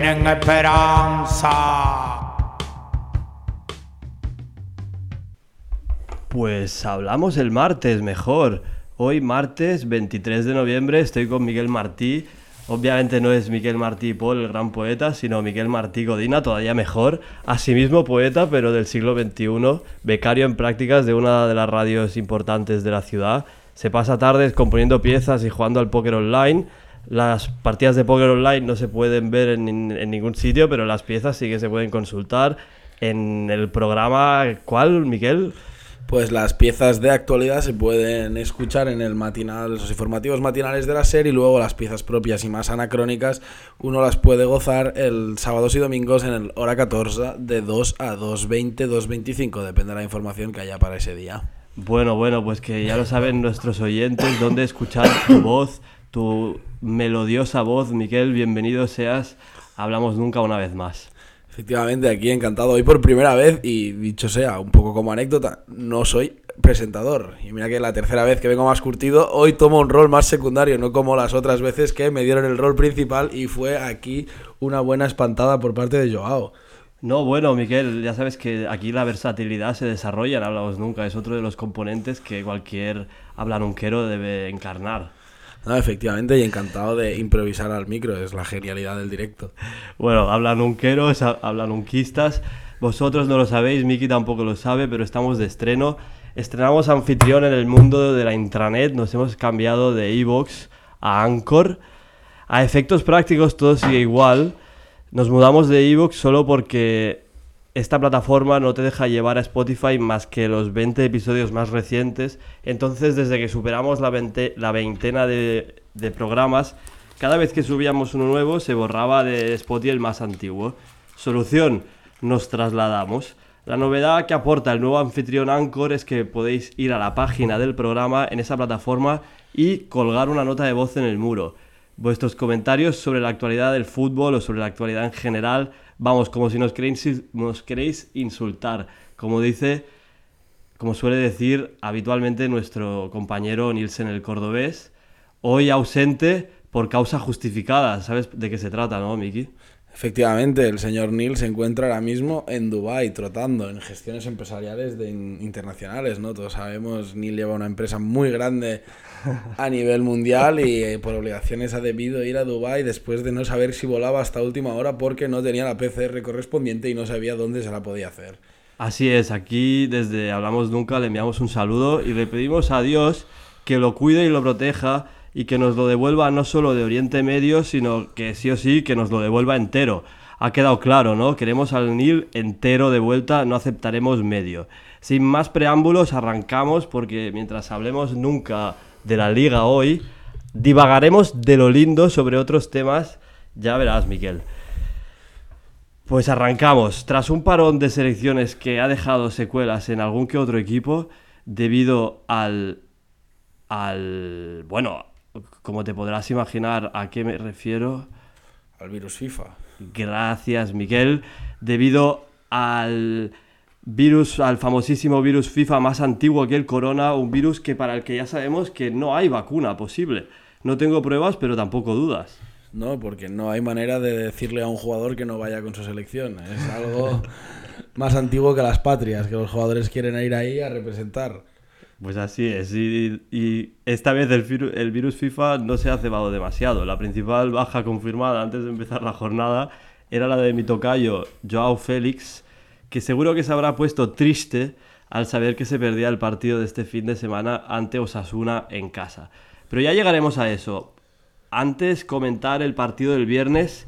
tienen esperanza. Pues hablamos el martes mejor. Hoy martes 23 de noviembre estoy con Miguel Martí. Obviamente no es Miguel Martí Paul, el gran poeta, sino Miguel Martí Godina, todavía mejor. Asimismo poeta, pero del siglo XXI, becario en prácticas de una de las radios importantes de la ciudad. Se pasa tardes componiendo piezas y jugando al póker online. Las partidas de póker online no se pueden ver en, en ningún sitio, pero las piezas sí que se pueden consultar en el programa. ¿Cuál, Miguel? Pues las piezas de actualidad se pueden escuchar en el matinal, los informativos matinales de la serie y luego las piezas propias y más anacrónicas uno las puede gozar el sábados y domingos en el hora 14 de 2 a 2.20, 2.25, depende de la información que haya para ese día. Bueno, bueno, pues que ya lo saben nuestros oyentes dónde escuchar tu voz, tu melodiosa voz. Miquel, bienvenido seas. Hablamos nunca una vez más. Efectivamente, aquí encantado hoy por primera vez y dicho sea, un poco como anécdota, no soy presentador. Y mira que la tercera vez que vengo más curtido, hoy tomo un rol más secundario, no como las otras veces que me dieron el rol principal y fue aquí una buena espantada por parte de Joao. No, bueno, Miquel, ya sabes que aquí la versatilidad se desarrolla en Hablamos Nunca, es otro de los componentes que cualquier hablanunquero debe encarnar. No, efectivamente, y encantado de improvisar al micro, es la genialidad del directo. Bueno, hablan unqueros, hablan unquistas. Vosotros no lo sabéis, Miki tampoco lo sabe, pero estamos de estreno. Estrenamos anfitrión en el mundo de la intranet, nos hemos cambiado de Evox a Anchor. A efectos prácticos todo sigue igual. Nos mudamos de Evox solo porque esta plataforma no te deja llevar a Spotify más que los 20 episodios más recientes. Entonces, desde que superamos la, la veintena de, de, programas, cada vez que subíamos uno nuevo se borraba de Spotify el más antiguo. Solución, nos trasladamos. La novedad que aporta el nuevo anfitrión Anchor es que podéis ir a la página del programa en esa plataforma y colgar una nota de voz en el muro. Vuestros comentarios sobre la actualidad del fútbol o sobre la actualidad en general vamos, como si nos queréis, insultar. Como dice, como suele decir habitualmente nuestro compañero Nielsen el Cordobés, hoy ausente por causa justificada. ¿Sabes de qué se trata, no, Miki? Efectivamente, el señor Neil se encuentra ahora mismo en Dubái trotando en gestiones empresariales de internacionales, ¿no? Todos sabemos, Neil lleva una empresa muy grande a nivel mundial y eh, por obligaciones ha debido ir a Dubái después de no saber si volaba hasta última hora porque no tenía la PCR correspondiente y no sabía dónde se la podía hacer. Así es, aquí desde Hablamos Nunca le enviamos un saludo y le pedimos a Dios que lo cuide y lo proteja y que nos lo devuelva no solo de Oriente Medio, sino que sí o sí que nos lo devuelva entero. Ha quedado claro, ¿no? Queremos al Nil entero de vuelta, no aceptaremos medio. Sin más preámbulos, arrancamos porque mientras hablemos nunca de la liga hoy, divagaremos de lo lindo sobre otros temas, ya verás, Miquel. Pues arrancamos. Tras un parón de selecciones que ha dejado secuelas en algún que otro equipo, debido al. al. bueno, como te podrás imaginar a qué me refiero. Al virus FIFA. Gracias, Miguel. Debido al virus, al famosísimo virus FIFA más antiguo que el corona, un virus que para el que ya sabemos que no hay vacuna posible. No tengo pruebas, pero tampoco dudas. No, porque no hay manera de decirle a un jugador que no vaya con su selección. Es algo más antiguo que las patrias, que los jugadores quieren ir ahí a representar. Pues así es, y, esta vez el, el, virus FIFA no se ha cebado demasiado. La principal baja confirmada antes de empezar la jornada era la de mi tocayo Joao Félix, que seguro que se habrá puesto triste al saber que se perdía el partido de este fin de semana ante Osasuna en casa. Pero ya llegaremos a eso. Antes comentar el partido del viernes,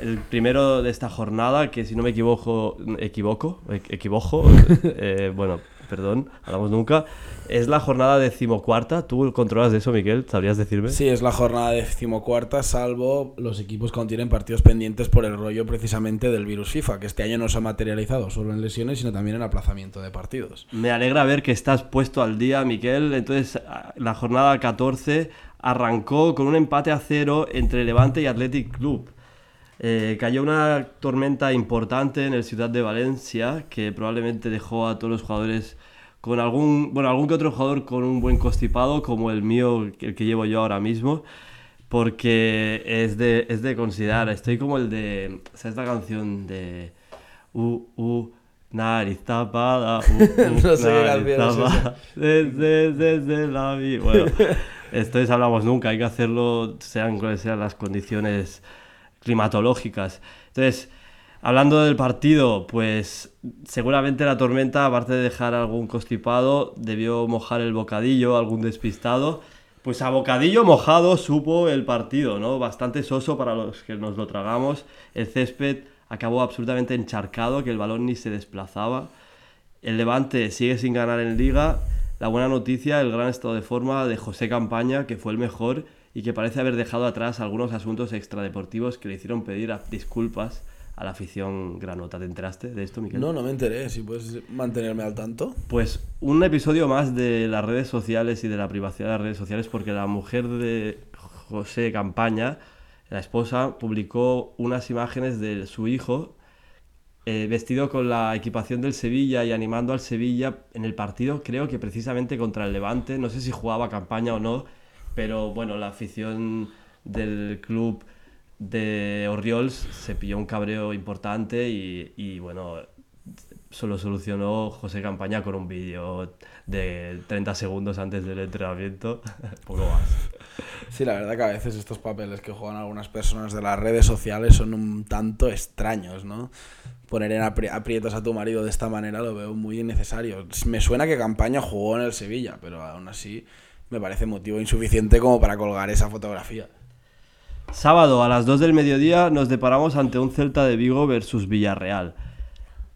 el primero de esta jornada, que si no me equivoco, equivoco, equivoco, eh, bueno, perdón, hablamos nunca. Es la jornada decimocuarta. ¿Tú controlas de eso, Miguel? ¿Sabrías decirme? Sí, es la jornada decimocuarta, salvo los equipos que tienen partidos pendientes por el rollo precisamente del virus FIFA, que este año no se ha materializado solo en lesiones, sino también en aplazamiento de partidos. Me alegra ver que estás puesto al día, Miguel. Entonces, la jornada 14 arrancó con un empate a cero entre Levante y Athletic Club. Eh, cayó una tormenta importante en el Ciudad de Valencia que probablemente dejó a todos los jugadores con algún, bueno, algún que otro jugador con un buen constipado como el mío, el que llevo yo ahora mismo. porque es de, es de considerar. Estoy como el de. ¿Sabes la canción de. Uh, uh, nariz tapada, uh, uh, No sé qué nariz es tapada, Desde, desde la vida. Bueno, esto es hablamos nunca, hay que hacerlo, sean cuales sean las condiciones climatológicas. Entonces, hablando del partido, pues seguramente la tormenta, aparte de dejar algún constipado, debió mojar el bocadillo, algún despistado. Pues a bocadillo mojado supo el partido, ¿no? Bastante soso para los que nos lo tragamos. El césped acabó absolutamente encharcado, que el balón ni se desplazaba. El Levante sigue sin ganar en liga. La buena noticia, el gran estado de forma de José Campaña, que fue el mejor y que parece haber dejado atrás algunos asuntos extradeportivos que le hicieron pedir disculpas a la afición granota. ¿Te enteraste de esto, Miquel? No, no me enteré. Si puedes mantenerme al tanto. Pues un episodio más de las redes sociales y de la privacidad de las redes sociales, porque la mujer de José Campaña, la esposa, publicó unas imágenes de su hijo eh, vestido con la equipación del Sevilla y animando al Sevilla en el partido, creo que precisamente contra el Levante. No sé si jugaba campaña o no, pero bueno, la afición del club de Oriols se pilló un cabreo importante y, bueno, solo solucionó José Campaña con un vídeo de 30 segundos antes del entrenamiento. Poco más. Sí, la verdad que a veces estos papeles que juegan algunas personas de las redes sociales son un tanto extraños, ¿no? Poner en apri- aprietos a tu marido de esta manera lo veo muy innecesario. Me suena que Campaña jugó en el Sevilla, pero aún así me parece motivo insuficiente como para colgar esa fotografía. Sábado a las 2 del mediodía nos deparamos ante un Celta de Vigo versus Villarreal.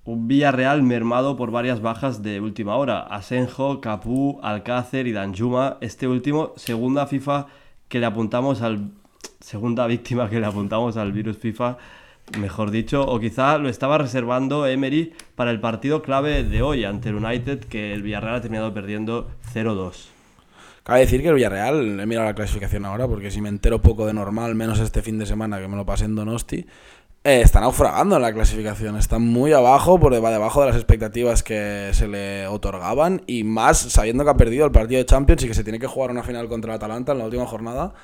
Un Villarreal mermado por varias bajas de última hora. Asenjo, Capú, Alcácer y Danjuma. Este último, segunda FIFA que le apuntamos al. Segunda víctima que le apuntamos al virus FIFA, mejor dicho. O quizá lo estaba reservando Emery para el partido clave de hoy ante el United, que el Villarreal ha terminado perdiendo 0-2. Cabe decir que el Villarreal, he mirado la clasificación ahora, porque si me entero poco de normal, menos este fin de semana que me lo pasé en Donosti, eh, está naufragando en la clasificación. Está muy abajo, por deba- debajo de las expectativas que se le otorgaban, y más sabiendo que ha perdido el partido de Champions y que se tiene que jugar una final contra el Atalanta en la última jornada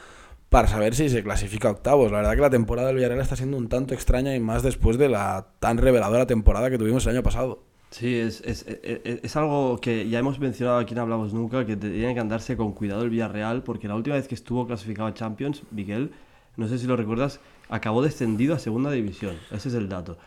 para saber si se clasifica a octavos. La verdad que la temporada del Villarreal está siendo un tanto extraña y más después de la tan reveladora temporada que tuvimos el año pasado. Sí, es, es, es- es algo que ya hemos mencionado aquí en Hablamos Nunca, que tiene que andarse con cuidado el Villarreal, porque la última vez que estuvo clasificado a Champions, Miguel, no sé si lo recuerdas, acabó descendido a segunda división. Ese es el dato.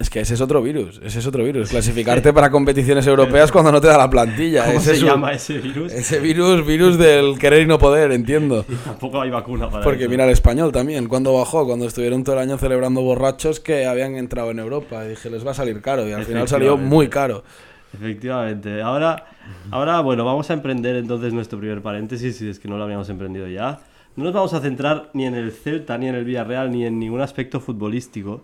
Es que ese es otro virus, ese es otro virus. Clasificarte para competiciones europeas cuando no te da la plantilla. ¿Cómo Ese se es un- llama ese virus? Ese virus, virus del querer y no poder, entiendo. Y tampoco hay vacuna para Porque eso. mira el español también, cuando bajó, cuando estuvieron todo el año celebrando borrachos que habían entrado en Europa. Y dije, les va a salir caro. Y al final salió muy caro. Efectivamente. Ahora, ahora, bueno, vamos a emprender entonces nuestro primer paréntesis, si es que no lo habíamos emprendido ya. No nos vamos a centrar ni en el Celta, ni en el Villarreal, ni en ningún aspecto futbolístico,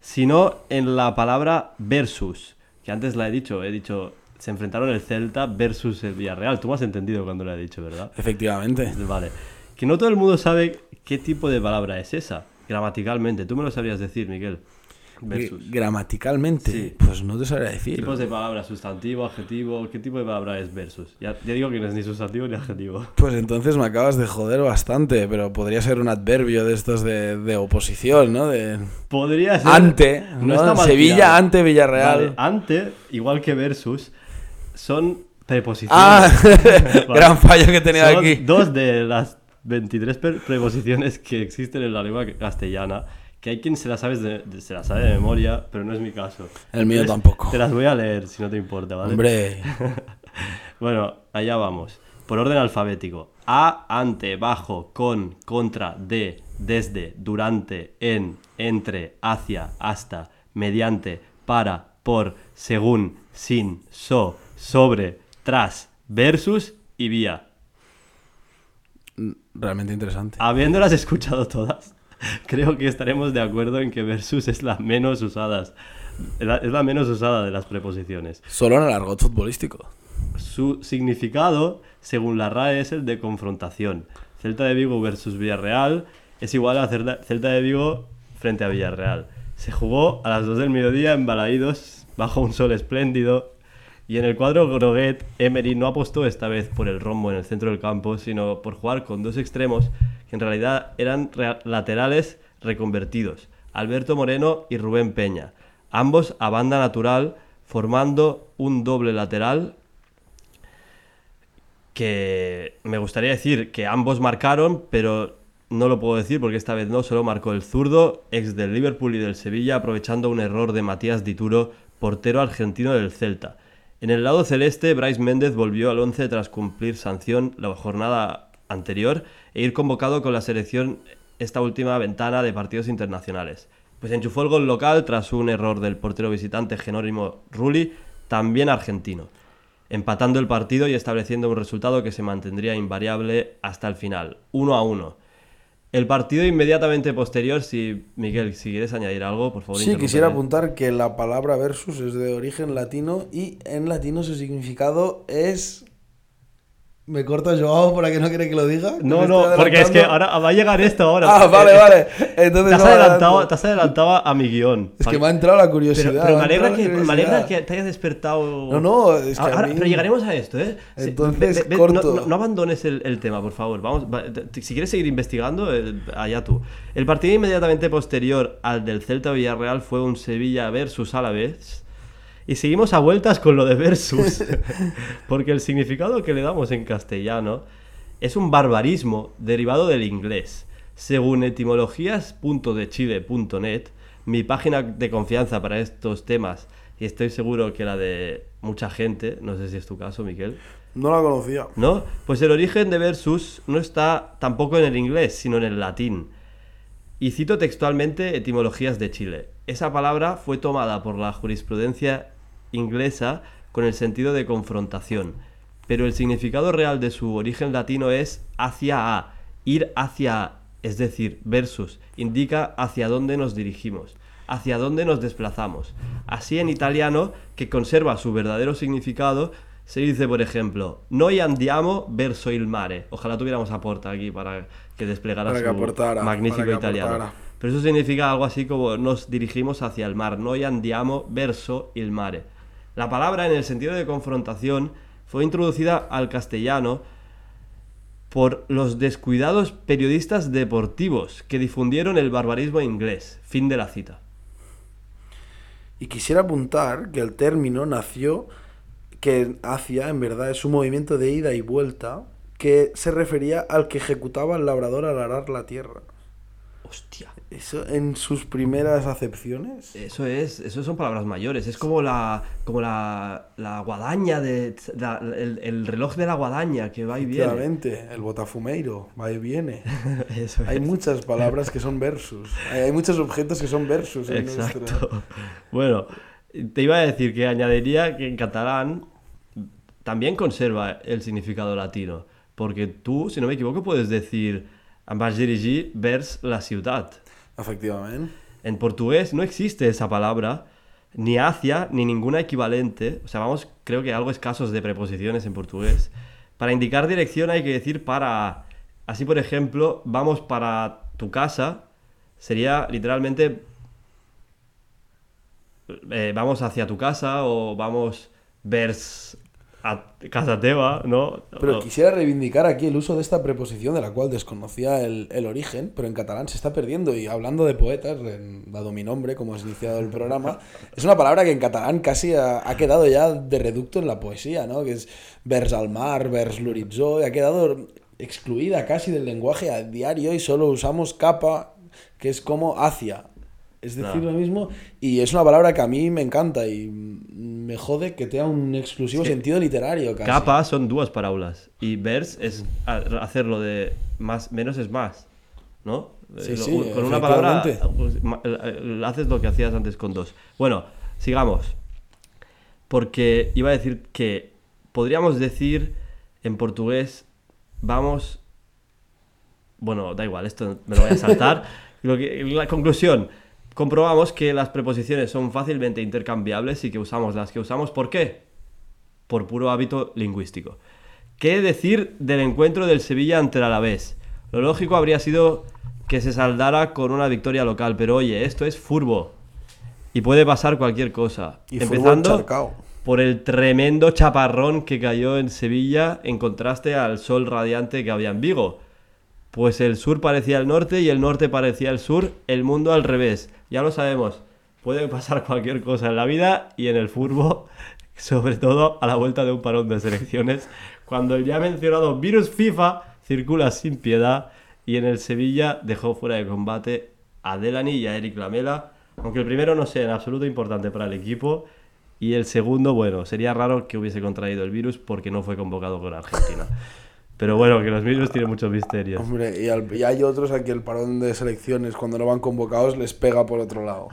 sino en la palabra versus, que antes la he dicho, he dicho, se enfrentaron el Celta versus el Villarreal. Tú me has entendido cuando lo he dicho, ¿verdad? Efectivamente. Vale. Que no todo el mundo sabe qué tipo de palabra es esa, gramaticalmente. Tú me lo sabrías decir, Miguel. Versus. Gramaticalmente, Sí. pues no te sabría decir. Tipos de palabras, sustantivo, adjetivo, ¿qué tipo de palabra es versus? Ya, ya digo que no es ni sustantivo ni adjetivo. Pues entonces me acabas de joder bastante, pero podría ser un adverbio de estos de, de oposición, ¿no? De Podría ser... ante, ¿no? está mal Sevilla tirado. ante Villarreal. Vale, ante, igual que versus, son preposiciones. Ah, Vale. gran fallo que tenido Son aquí. dos de las 23 per- preposiciones que existen en la lengua castellana, que hay quien se las sabe de, de- se las sabe de memoria, pero no es mi caso. El mío Entonces, tampoco. Te las voy a leer, si no te importa, ¿vale? Hombre, Bueno, allá vamos. Por orden alfabético. A, ante, bajo, con, contra, de, desde, durante, en, entre, hacia, hasta, mediante, para, por, según, sin, so, sobre, tras, versus y vía. realmente interesante. Habiéndolas escuchado todas, creo que estaremos de acuerdo en que versus es la menos usada. Es la menos usada de las preposiciones. Solo en el argot futbolístico. Su significado, según la RAE, es el de confrontación. Celta de Vigo versus Villarreal es igual a Celta, Celta de Vigo frente a Villarreal. Se jugó a las 2 del mediodía en Balaídos, bajo un sol espléndido. Y en el cuadro Groguet, Emery no apostó esta vez por el rombo en el centro del campo, sino por jugar con dos extremos que en realidad eran laterales reconvertidos, Alberto Moreno y Rubén Peña, ambos a banda natural, formando un doble lateral que me gustaría decir que ambos marcaron, pero no lo puedo decir porque esta vez no, solo marcó el zurdo, ex del Liverpool y del Sevilla, aprovechando un error de Matías Dituro, portero argentino del Celta. En el lado celeste, Bryce Méndez volvió al 11 tras cumplir sanción la jornada anterior e ir convocado con la selección esta última ventana de partidos internacionales. Pues enchufó el gol local tras un error del portero visitante Genónimo Rulli, también argentino empatando el partido y estableciendo un resultado que se mantendría invariable hasta el final, 1 a 1. El partido inmediatamente posterior, si Miguel, si quieres añadir algo, por favor. Sí, quisiera apuntar que la palabra versus es de origen latino y en latino su significado es... ¿Me corta Joao para que no quiere que lo diga? No, ¿Me no, porque es que ahora va a llegar esto ahora. Ah, vale, vale. Entonces Te has, adelantado, te has adelantado a mi guion. Es que me ha entrado la Pero, curiosidad. pero me me, alegra que, me alegra que te hayas despertado. No, no, es que a Ahora- mí- Pero llegaremos a esto, ¿eh? Entonces, no- corto. No, no abandones el, el tema, por favor. Vamos, va- si quieres seguir investigando, allá tú. El partido inmediatamente posterior al del Celta Villarreal fue un Sevilla versus Alavés. Y seguimos a vueltas con lo de versus. porque el significado que le damos en castellano es un barbarismo derivado del inglés. Según etimologías.dechile.net, mi página de confianza para estos temas, y estoy seguro que la de mucha gente, no sé si es tu caso, Miquel, No la conocía. ¿no? Pues el origen de versus no está tampoco en el inglés, sino en el latín. Y cito textualmente etimologías de Chile. Esa palabra fue tomada por la jurisprudencia inglesa con el sentido de confrontación, pero el significado real de su origen latino es hacia a, ir hacia a, es decir, versus, indica hacia dónde nos dirigimos, hacia dónde nos desplazamos. Así en italiano, que conserva su verdadero significado, se dice, por ejemplo, noi andiamo verso il mare. Ojalá tuviéramos a Porta aquí para que desplegara Para que su aportara, magnífico para que italiano. aportara. Pero eso significa algo así como nos dirigimos hacia el mar, noi andiamo verso il mare. La palabra en el sentido de confrontación fue introducida al castellano por los descuidados periodistas deportivos que difundieron el barbarismo inglés. Fin de la cita. Y quisiera apuntar que el término nació, que hacia, en verdad, es un movimiento de ida y vuelta que se refería al que ejecutaba el labrador al arar la tierra. Hostia. Eso en sus primeras acepciones. Eso es, eso son palabras mayores. Es como la, como la, la guadaña de, la- el, el reloj de la guadaña que va y viene. Efectivamente, el botafumeiro, va y viene. Eso Hay es. muchas palabras que son versus. Hay, hay muchos objetos que son versus en Exacto. nuestra- Bueno, te iba a decir que añadiría que en catalán también conserva el significado latino. Porque tú, si no me equivoco, puedes decir em vaig dirigir vers la ciutat. Efectivamente. En portugués no existe esa palabra, ni hacia, ni ninguna equivalente. O sea, vamos, creo que algo escasos de preposiciones en portugués. Para indicar dirección hay que decir para. Así, por ejemplo, vamos para tu casa, sería literalmente eh, vamos hacia tu casa o vamos vers a casa teva, ¿no? Pero quisiera reivindicar aquí el uso de esta preposición de la cual desconocía el, el origen, pero en catalán se está perdiendo. Y hablando de poetas, en- dado mi nombre, como has iniciado el programa, es una palabra que en catalán casi ha, ha quedado ya de reducto en la poesía, ¿no? Que es vers al mar, vers l'horitzó, y ha quedado excluida casi del lenguaje a diario y solo usamos capa, que es como hacia. Es decir, No. lo mismo. Y es una palabra que a mí me encanta y me jode que tenga un exclusivo Es que sentido literario casi. Capa son dues paraules y vers es hacerlo de más menos es más, ¿no? Sí, Eh, lo- sí, con una palabra pues, ma- eh, haces lo que hacías antes con dos. Bueno, sigamos. Porque iba a decir que podríamos decir en portugués vamos bueno, da igual, esto me lo voy a saltar. Lo que- la conclusión, comprobamos que las preposiciones son fácilmente intercambiables y que usamos las que usamos. ¿Por qué? Por puro hábito lingüístico. ¿Qué decir del encuentro del Sevilla ante el Alavés? Lo lógico habría sido que se saldara con una victoria local, pero oye, esto es furbo. Y puede pasar cualquier cosa. Y Empezando por el tremendo chaparrón que cayó en Sevilla en contraste al sol radiante que había en Vigo. Pues el sur parecía el norte y el norte parecía el sur, el mundo al revés. Ya lo sabemos, puede pasar cualquier cosa en la vida y en el fútbol, sobre todo a la vuelta de un parón de selecciones, cuando el ya mencionado virus FIFA circula sin piedad y en el Sevilla dejó fuera de combate a Delany y a Eric Lamela, aunque el primero no sea en absoluto importante para el equipo y el segundo, bueno, sería raro que hubiese contraído el virus porque no fue convocado con Argentina. Pero bueno, que los virus tienen muchos misterios. Hombre, y, al- y hay otros a que el parón de selecciones, cuando no van convocados, les pega por otro lado.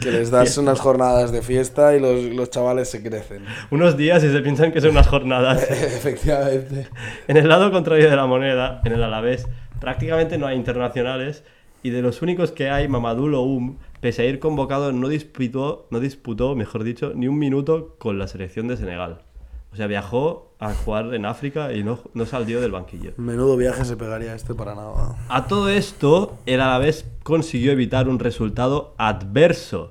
Que les das unas jornadas de fiesta y los, los chavales se crecen. Unos días y se piensan que son unas jornadas. Efectivamente. En el lado contrario de la moneda, en el Alavés, prácticamente no hay internacionales y de los únicos que hay, Mamadou Loum, pese a ir convocado, no disputó, no disputó, mejor dicho, ni un minuto con la selección de Senegal. O sea, viajó a jugar en África y no, no salió del banquillo. Menudo viaje se pegaría este para nada. A todo esto, el Alavés consiguió evitar un resultado adverso.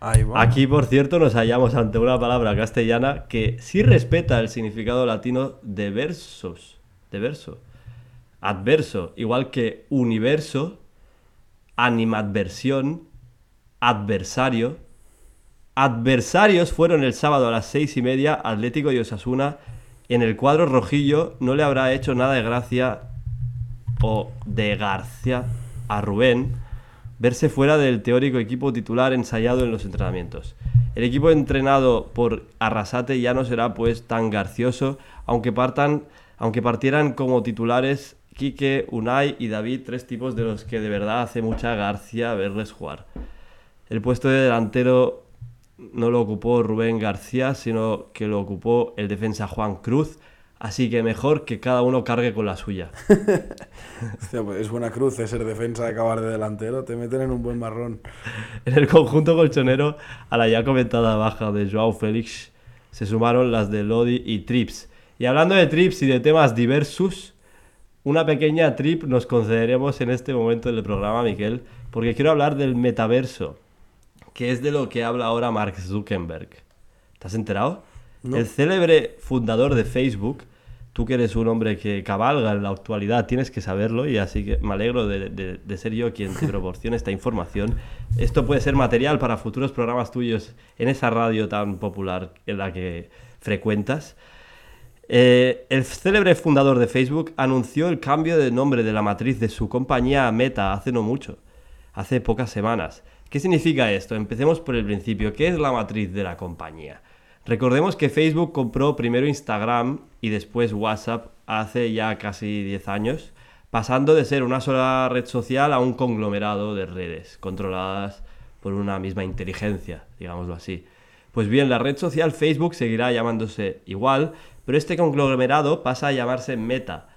Ahí va. Aquí, por cierto, nos hallamos ante una palabra castellana que sí respeta el significado latino de versos, de verso. Adverso, igual que universo, animadversión, adversario. Adversarios fueron el sábado a las seis y media Atlético y Osasuna. En el cuadro rojillo no le habrá hecho nada de gracia o de García a Rubén verse fuera del teórico equipo titular ensayado en los entrenamientos. El equipo entrenado por Arrasate ya no será pues tan garcioso, aunque partan, aunque partieran como titulares Quique, Unai y David, tres tipos de los que de verdad hace mucha garcia verles jugar. El puesto de delantero no lo ocupó Rubén García, sino que lo ocupó el defensa Juan Cruz, así que mejor que cada uno cargue con la suya. Hostia, pues es buena cruz de ser defensa de acabar de delantero. Te meten en un buen marrón. En el conjunto colchonero, a la ya comentada baja de Joao Félix, se sumaron las de Lodi y Trips. Y hablando de Trips y de temas diversos, una pequeña trip nos concederemos en este momento del programa, Miquel, porque quiero hablar del metaverso, que es de lo que habla ahora Mark Zuckerberg. ¿Te has enterado? El célebre fundador de Facebook, tú que eres un hombre que cabalga en la actualidad, tienes que saberlo y así que me alegro de, de- de ser yo quien te proporcione esta información. Esto puede ser material para futuros programas tuyos en esa radio tan popular en la que frecuentas. Eh, el célebre fundador de Facebook anunció el cambio de nombre de la matriz de su compañía a Meta hace no mucho, hace pocas semanas. ¿Qué significa esto? Empecemos por el principio. ¿Qué es la matriz de la compañía? Recordemos que Facebook compró primero Instagram y después WhatsApp hace ya casi 10 años, pasando de ser una sola red social a un conglomerado de redes controladas por una misma inteligencia, digámoslo así. Pues bien, la red social Facebook seguirá llamándose igual, pero este conglomerado pasa a llamarse Meta,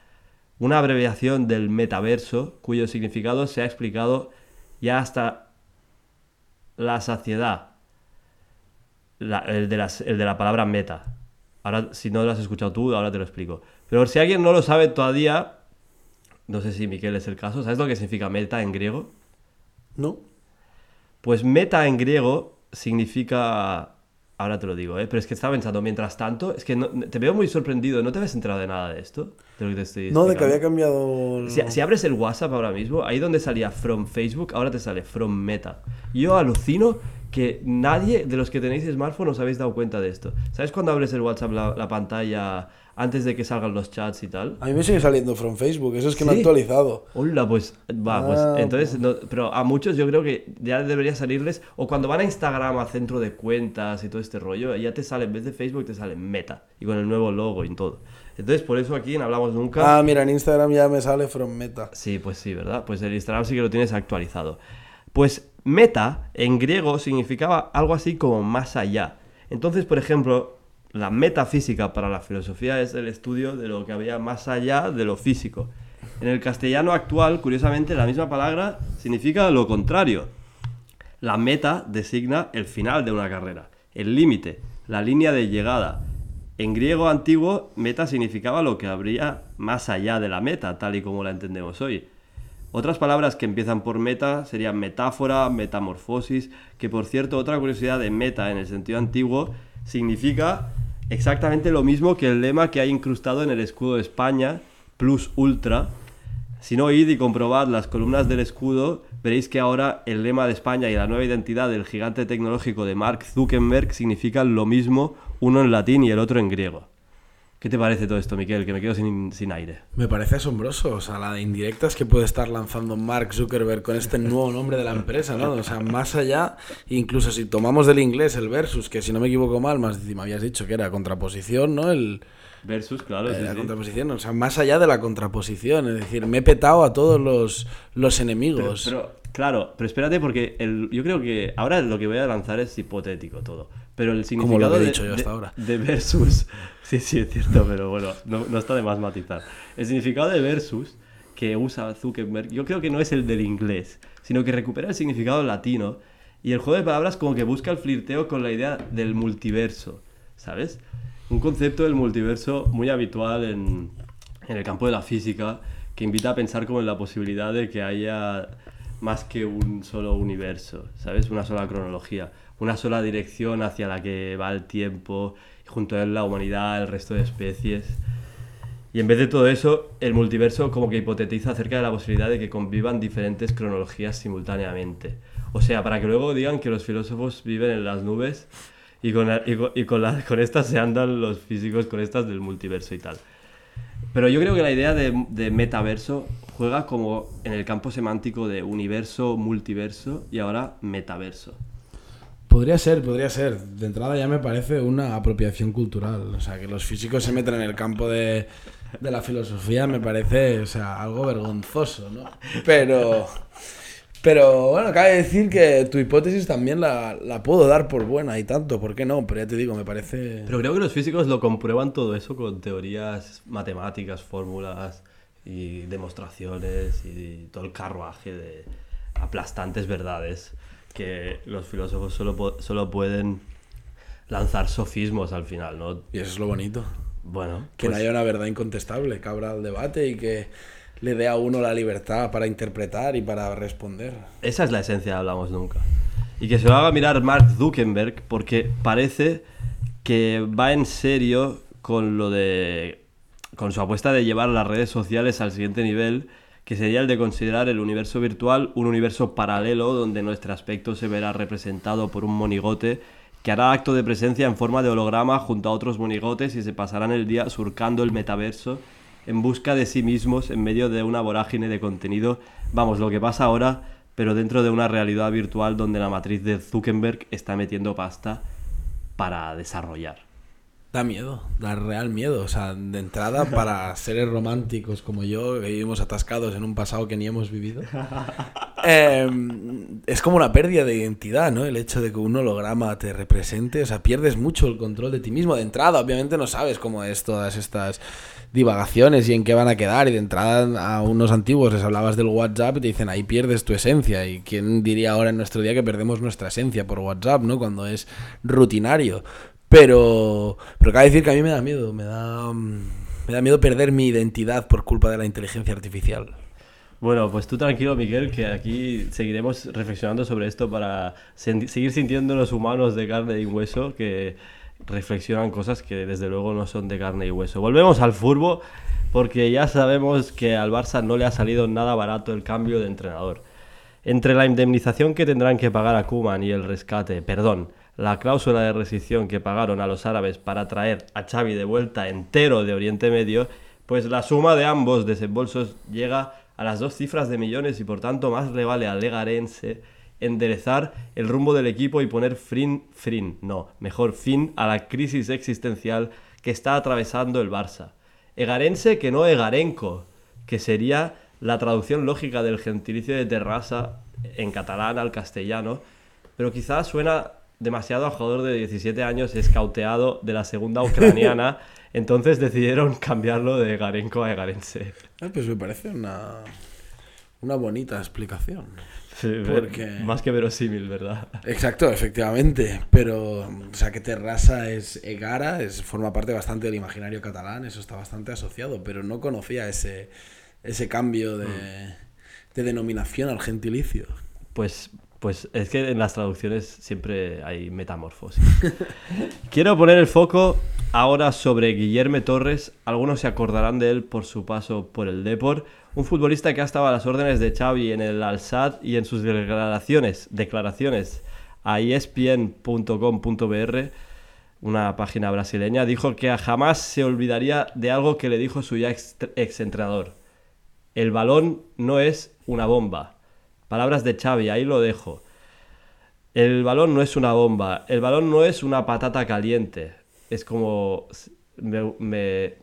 una abreviación del metaverso cuyo significado se ha explicado ya hasta la saciedad. La- el, de las- el de la palabra meta. Ahora, si no lo has escuchado tú, ahora te lo explico. Pero si alguien no lo sabe todavía, no sé si Miquel es el caso, ¿sabes lo que significa meta en griego? ¿No? Pues meta en griego significa... Ahora te lo digo, ¿eh? pero es que estaba pensando, mientras tanto, es que no- te veo muy sorprendido, ¿no te habías enterado de nada de esto? De lo que te estoy No, de que había cambiado. Si, si abres el WhatsApp ahora mismo, ahí donde salía From Facebook, ahora te sale From Meta. Yo alucino que nadie de los que tenéis smartphone os habéis dado cuenta de esto. ¿Sabes cuando abres el WhatsApp la, la pantalla antes de que salgan los chats y tal? A mí me sigue saliendo from Facebook. Eso es que no ¿Sí? he actualizado. Hola, pues va, pues Ah, entonces, no- pero a muchos yo creo que ya debería salirles, o cuando van a Instagram a centro de cuentas y todo este rollo, ya te sale, en vez de Facebook, te sale Meta, y con el nuevo logo y todo. Entonces, por eso aquí en Hablamos Nunca... Ah, mira, en Instagram ya me sale from Meta. Sí, pues sí, ¿verdad? Pues el Instagram sí que lo tienes actualizado. Pues meta en griego significaba algo así como más allá. Entonces, por ejemplo, la metafísica para la filosofía es el estudio de lo que había más allá de lo físico. En el castellano actual, curiosamente, la misma palabra significa lo contrario. La meta designa el final de una carrera, el límite, la línea de llegada. En griego antiguo, meta significaba lo que habría más allá de la meta, tal y como la entendemos hoy. Otras palabras que empiezan por meta serían metáfora, metamorfosis, que por cierto, otra curiosidad de meta en el sentido antiguo significa exactamente lo mismo que el lema que hay incrustado en el escudo de España, plus ultra, Si no, id y comprobad las columnas del escudo, veréis que ahora el lema de España y la nueva identidad del gigante tecnológico de Mark Zuckerberg significan lo mismo, uno en latín y el otro en griego. ¿Qué te parece todo esto, Miquel? Que me quedo sin, sin aire. Me parece asombroso, o sea, la de indirectas que puede estar lanzando Mark Zuckerberg con este nuevo nombre de la empresa, ¿no? O sea, más allá, incluso si tomamos del inglés el versus, que si no me equivoco mal, más me habías dicho que era contraposición, ¿no? El, Versus, claro. eh, sí, la sí. contraposición, o sea, más allá de la contraposición, es decir, me he petado a todos los, los Pero, enemigos. pero, claro, pero espérate porque el, yo creo que ahora lo que voy a lanzar es hipotético todo. Pero el Como significado lo de- dicho yo hasta de- ahora. de versus, sí, sí, es cierto, pero bueno, no, no está de más matizar. El significado de versus que usa Zuckerberg, yo creo que no es el del inglés, sino que recupera el significado latino y el juego de palabras como que busca el flirteo con la idea del multiverso, ¿sabes? Un concepto del multiverso muy habitual en, en el campo de la física que invita a pensar como en la posibilidad de que haya más que un solo universo, ¿sabes? Una sola cronología, una sola dirección hacia la que va el tiempo, junto a él la humanidad, el resto de especies. Y en vez de todo eso, el multiverso como que hipotetiza acerca de la posibilidad de que convivan diferentes cronologías simultáneamente. O sea, para que luego digan que los filósofos viven en las nubes y con, y y con estas se andan los físicos con estas del multiverso y tal. Pero yo creo que la idea de, de metaverso juega como en el campo semántico de universo, multiverso y ahora metaverso. Podría ser, podría ser. De entrada ya me parece una apropiación cultural. O sea, que los físicos se metan en el campo de, de la filosofía me parece, o sea, algo vergonzoso, ¿no? Pero, pero bueno, cabe decir que tu hipótesis también la, la puedo dar por buena y tanto, ¿por qué no? Pero ya te digo, me parece... Pero creo que los físicos lo comprueban todo eso con teorías matemáticas, fórmulas y demostraciones y todo el carruaje de aplastantes verdades que los filósofos solo, solo pueden lanzar sofismos al final, ¿no? Y eso es lo bonito. Bueno, Que pues- no haya una verdad incontestable, que abra el debate y que le dé a uno la libertad para interpretar y para responder. Esa es la esencia de Hablamos Nunca. Y que se lo haga mirar Mark Zuckerberg porque parece que va en serio con lo de. con su apuesta de llevar las redes sociales al siguiente nivel, que sería el de considerar el universo virtual un universo paralelo donde nuestro aspecto se verá representado por un monigote que hará acto de presencia en forma de holograma junto a otros monigotes y se pasarán el día surcando el metaverso en busca de sí mismos en medio de una vorágine de contenido. Vamos, lo que pasa ahora, pero dentro de una realidad virtual donde la matriz de Zuckerberg está metiendo pasta para desarrollar. Da miedo, da real miedo. O sea, de entrada, para seres románticos como yo, que vivimos atascados en un pasado que ni hemos vivido, eh, es como una pérdida de identidad, ¿no? El hecho de que un holograma te represente, o sea, pierdes mucho el control de ti mismo. De entrada, obviamente no sabes cómo es todas estas divagaciones y en qué van a quedar. Y de entrada, a unos antiguos les hablabas del WhatsApp y te dicen, ahí pierdes tu esencia. ¿Y quién diría ahora en nuestro día que perdemos nuestra esencia por WhatsApp, ¿no? Cuando es rutinario. Pero, pero cabe decir que a mí me da miedo, me da, mm, me da miedo perder mi identidad por culpa de la inteligencia artificial. Bueno, pues tú tranquilo, Miguel, que aquí seguiremos reflexionando sobre esto para sen- seguir sintiéndonos humanos de carne y hueso que reflexionan cosas que desde luego no son de carne y hueso. Volvemos al furbo porque ya sabemos que al Barça no le ha salido nada barato el cambio de entrenador. Entre la indemnización que tendrán que pagar a Kuman y el rescate, perdón, la cláusula de rescisión que pagaron a los árabes para traer a Xavi de vuelta entero de Oriente Medio, pues la suma de ambos desembolsos llega a las dos cifras de millones y por tanto más le vale al Legarense enderezar el rumbo del equipo y poner fin, fin, no, mejor fin a la crisis existencial que está atravesando el Barça. Egarense que no Egarenco, que sería la traducción lógica del gentilicio de Terrassa en catalán al castellano, pero quizás suena demasiado a jugador de 17 años escauteado de la segunda ucraniana, entonces decidieron cambiarlo de Garenco a Egarense. Ah, pues me parece una, una bonita explicación. Sí, Porque- Más que verosímil, ¿verdad? Exacto, efectivamente. Pero, o sea, que Terrassa es Egara, es, forma parte bastante del imaginario catalán, eso está bastante asociado, pero no conocía ese, ese cambio de, de denominación al gentilicio. Pues, pues es que en las traducciones siempre hay metamorfosis. Quiero poner el foco ahora sobre Guillermo Torres. Algunos se acordarán de él por su paso por el Depor. Un futbolista que ha estado a las órdenes de Xavi en el Al-Sad y en sus declaraciones, declaraciones a espn.com.br, una página brasileña, dijo que jamás se olvidaría de algo que le dijo su ya ex, entrenador. El balón no es una bomba. Palabras de Xavi, ahí lo dejo. El balón no es una bomba, el balón no es una patata caliente. Es como... Me, me-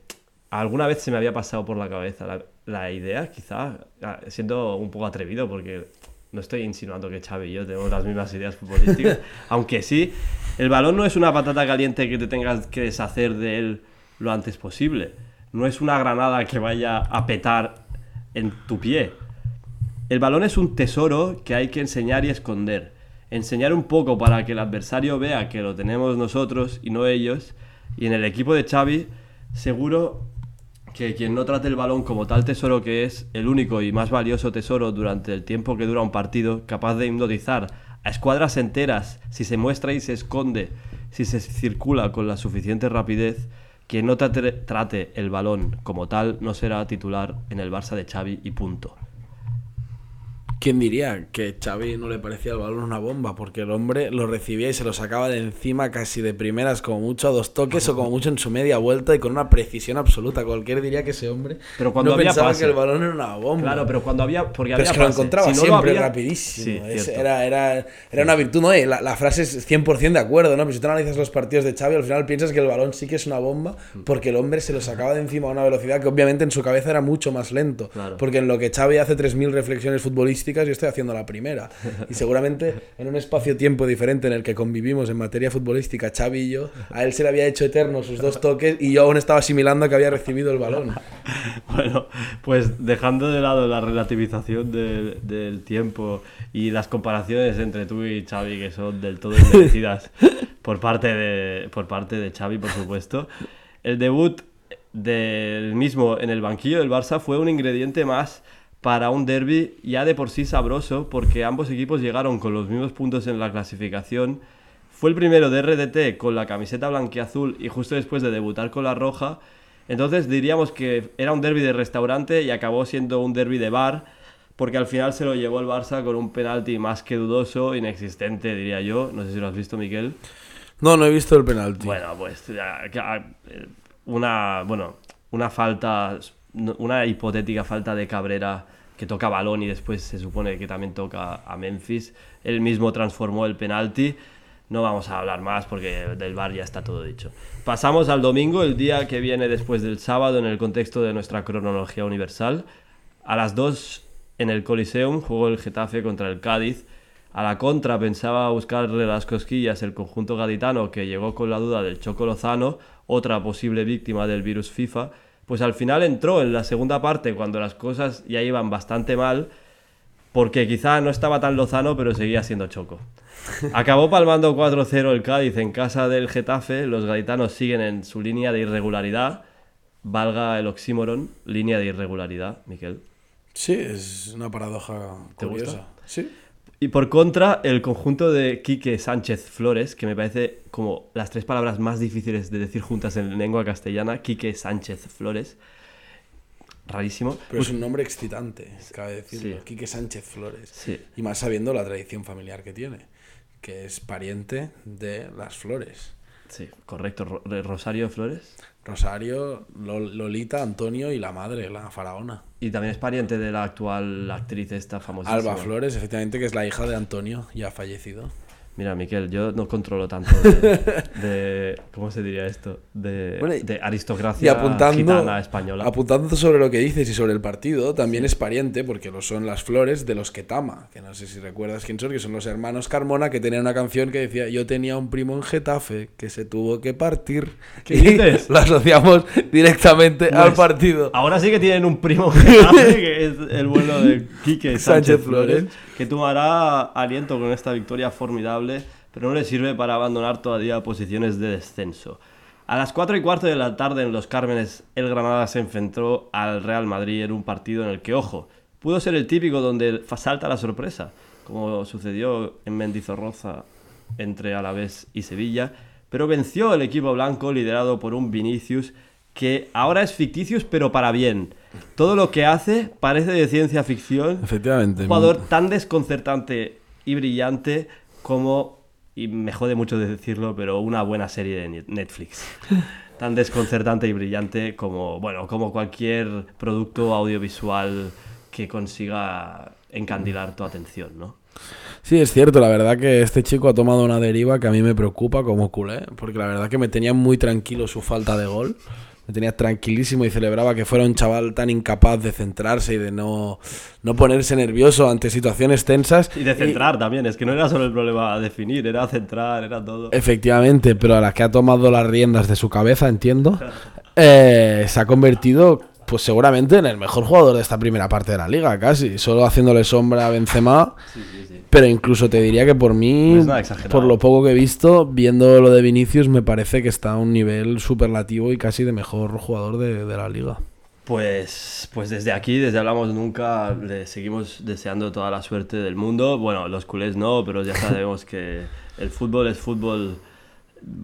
alguna vez se me había pasado por la cabeza la, la idea, quizá, ah, siendo un poco atrevido, porque no estoy insinuando que Xavi y yo tenemos las mismas ideas futbolísticas, aunque sí, el balón no es una patata caliente que te tengas que deshacer de él lo antes posible. No es una granada que vaya a petar en tu pie. El balón es un tesoro que hay que enseñar y esconder. Enseñar un poco para que el adversario vea que lo tenemos nosotros y no ellos. Y en el equipo de Xavi, seguro que quien no trate el balón como tal tesoro que es, el único y más valioso tesoro durante el tiempo que dura un partido, capaz de hipnotizar a escuadras enteras si se muestra y se esconde, si se circula con la suficiente rapidez, quien no trate, el balón como tal no será titular en el Barça de Xavi y punto. ¿Quién diría que Xavi no le parecía el balón una bomba? Porque el hombre lo recibía y se lo sacaba de encima casi de primeras, como mucho a dos toques o como mucho en su media vuelta y con una precisión absoluta. Cualquiera diría que ese hombre Pero cuando no había pensaba pase. que el balón era una bomba. Claro, pero cuando había. Porque Pero había es que lo pase. encontraba Si no lo siempre había- rapidísimo. Sí, Es- era, era, era una virtud, ¿no? La, la frase es 100% de acuerdo, ¿no? Pero si tú analizas los partidos de Xavi, al final piensas que el balón sí que es una bomba porque el hombre se lo sacaba de encima a una velocidad que obviamente en su cabeza era mucho más lento. Claro. Porque en lo que Xavi hace 3.000 reflexiones futbolísticas, yo estoy haciendo la primera. Y seguramente en un espacio-tiempo diferente en el que convivimos en materia futbolística, Xavi y yo, a él se le había hecho eterno sus dos toques y yo aún estaba asimilando que había recibido el balón. Bueno, pues dejando de lado la relativización del, del tiempo y las comparaciones entre tú y Xavi, que son del todo inmerecidas por parte de, por parte de Xavi, por supuesto, el debut del mismo en el banquillo del Barça fue un ingrediente más para un derby ya de por sí sabroso, porque ambos equipos llegaron con los mismos puntos en la clasificación. Fue el primero de RDT con la camiseta blanquiazul y justo después de debutar con la roja. Entonces diríamos que era un derby de restaurante y acabó siendo un derby de bar, porque al final se lo llevó el Barça con un penalti más que dudoso, inexistente diría yo. No sé si lo has visto, Miquel. No, no he visto el penalti. Bueno, pues ya, eh, una, bueno, una falta, una hipotética falta de Cabrera que toca balón y después se supone que también toca a Memphis. Él mismo transformó el penalti. No vamos a hablar más porque del bar ya está todo dicho. Pasamos al domingo, el día que viene después del sábado en el contexto de nuestra cronología universal. A las 2 en el Coliseum jugó el Getafe contra el Cádiz. A la contra pensaba buscarle las cosquillas el conjunto gaditano que llegó con la duda del Choco Lozano, otra posible víctima del virus FIFA, pues al final entró en la segunda parte cuando las cosas ya iban bastante mal, porque quizá no estaba tan Lozano pero seguía siendo Choco. Acabó palmando 4-0 el Cádiz en casa del Getafe, los gaditanos siguen en su línea de irregularidad, valga el oxímoron, línea de irregularidad, Miquel. Sí, es una paradoja ¿Te gusta? Sí. Y por contra, el conjunto de Quique Sánchez Flores, que me parece como las tres palabras más difíciles de decir juntas en lengua castellana, Quique Sánchez Flores. Rarísimo. Pero es un nombre excitante, cabe decirlo. Sí. Quique Sánchez Flores. Sí. Y más sabiendo la tradición familiar que tiene, que es pariente de las flores. Sí, correcto. Rosario Flores. Rosario, Lol- Lolita, Antonio y la madre, la faraona. Y también es pariente de la actual actriz esta famosísima. Alba Flores, efectivamente, que es la hija de Antonio, ya fallecido. Mira, Miquel, yo no controlo tanto de, de- ¿cómo se diría esto? De, Bueno, y- de Y aristocracia apuntando, gitana española. apuntando sobre lo que dices y sobre el partido, también es pariente, porque lo son las flores de los Ketama, que no sé si recuerdas quién son, que son los hermanos Carmona, que tenían una canción que decía, yo tenía un primo en Getafe que se tuvo que partir. ¿Qué y dices? lo asociamos directamente al Pues, partido. Ahora sí que tienen un primo en Getafe, que es el bueno de Quique Sánchez, Sánchez Flores, Flores. Que tomará aliento con esta victoria formidable, pero no le sirve para abandonar todavía posiciones de descenso. A las 4 y cuarto de la tarde en Los Cármenes, el Granada se enfrentó al Real Madrid en un partido en el que, ojo, pudo ser el típico donde salta la sorpresa, como sucedió en Mendizorroza entre Alavés y Sevilla, pero venció el equipo blanco liderado por un Vinicius que ahora es ficticius pero para bien. Todo lo que hace parece de ciencia ficción. Efectivamente. Un jugador tan desconcertante y brillante como, y me jode mucho decirlo, pero una buena serie de Netflix. tan desconcertante y brillante como, bueno, como cualquier producto audiovisual que consiga encandilar tu atención, ¿no? Sí, es cierto, la verdad que este chico ha tomado una deriva que a mí me preocupa como culé, porque la verdad que me tenía muy tranquilo su falta de gol. Me tenía tranquilísimo y celebraba que fuera un chaval tan incapaz de centrarse y de no, no ponerse nervioso ante situaciones tensas. Y de centrar también, es que no era solo el problema a definir, era centrar, era todo. Efectivamente, pero a la que ha tomado las riendas de su cabeza, entiendo, eh, se ha convertido pues seguramente en el mejor jugador de esta primera parte de la liga, casi. Solo haciéndole sombra a Benzema. Pero incluso te diría que por mí, por lo poco que he visto, viendo lo de Vinicius, me parece que está a un nivel superlativo y casi de mejor jugador de, de la liga. Pues, pues desde aquí, desde Hablamos Nunca, le seguimos deseando toda la suerte del mundo. Bueno, los culés no, pero ya sabemos que el fútbol es fútbol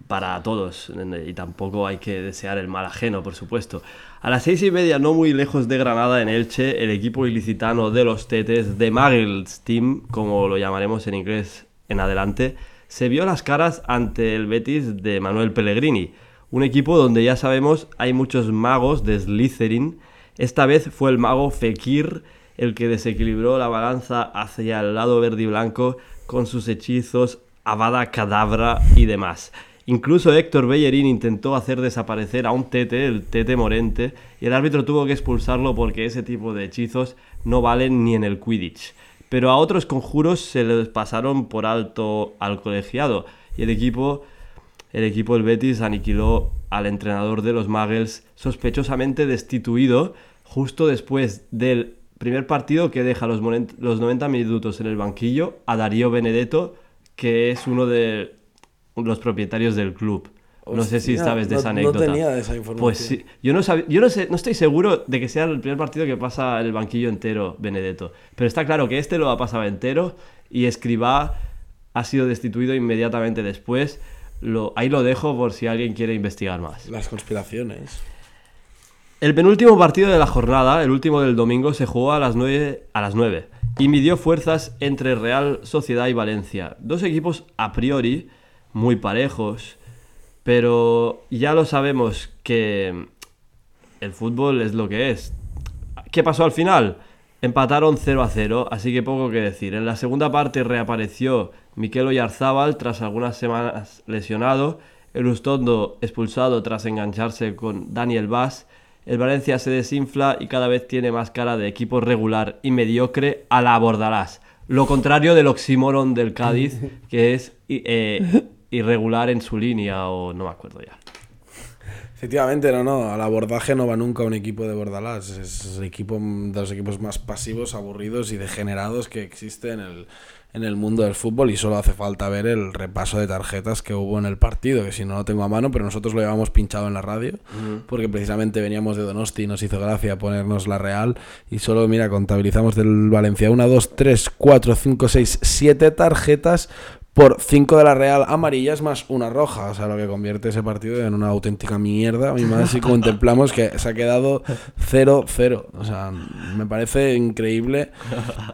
para todos y tampoco hay que desear el mal ajeno, por supuesto. A las seis y media, no muy lejos de Granada, en Elche, el equipo ilicitano de los Tetes, de Muggles Team, como lo llamaremos en inglés en adelante, se vio las caras ante el Betis de Manuel Pellegrini, un equipo donde ya sabemos hay muchos magos de Slytherin. Esta vez fue el mago Fekir el que desequilibró la balanza hacia el lado verde y blanco con sus hechizos Avada Cadabra y demás. Incluso Héctor Bellerín intentó hacer desaparecer a un Tete, el Tete Morente, y el árbitro tuvo que expulsarlo porque ese tipo de hechizos no valen ni en el Quidditch. Pero a otros conjuros se les pasaron por alto al colegiado y el equipo, el equipo del Betis aniquiló al entrenador de los Muggles sospechosamente destituido justo después del primer partido que deja los, los 90 minutos en el banquillo a Darío Benedetto, que es uno de los propietarios del club. no sé si sabes de esa anécdota. No tenía esa información. Pues sí, yo no yo no sé, no estoy seguro de que sea el primer partido que pasa el banquillo entero Benedetto, pero está claro que este lo ha pasado entero y Escribá ha sido destituido inmediatamente después. Lo, ahí lo dejo por si alguien quiere investigar más. Las conspiraciones. El penúltimo partido de la jornada, el último del domingo, se jugó a las 9, a las 9 y midió fuerzas entre Real Sociedad y Valencia. Dos equipos a priori muy parejos, pero ya lo sabemos que el fútbol es lo que es. ¿Qué pasó al final? Empataron 0 a 0, así que poco que decir. En la segunda parte reapareció Miquel Oyarzábal tras algunas semanas lesionado, el Ustondo expulsado tras engancharse con Daniel Vaz, el Valencia se desinfla y cada vez tiene más cara de equipo regular y mediocre a la Bordalás. Lo contrario del oxímoron del Cádiz, que es eh, irregular en su línea o no me acuerdo ya. Efectivamente, no, no, al abordaje no va nunca un equipo de Bordalás, es el equipo de los equipos más pasivos, aburridos y degenerados que existe en el, en el mundo del fútbol y solo hace falta ver el repaso de tarjetas que hubo en el partido, que si no lo tengo a mano, pero nosotros lo llevamos pinchado en la radio, porque precisamente veníamos de Donosti y nos hizo gracia ponernos la Real y solo, mira, contabilizamos del Valencia 1, 2, 3, 4, 5, 6, 7 tarjetas por 5 de la Real amarillas más una roja. O sea, lo que convierte ese partido en una auténtica mierda. Y más si contemplamos que se ha quedado 0-0. O sea, me parece increíble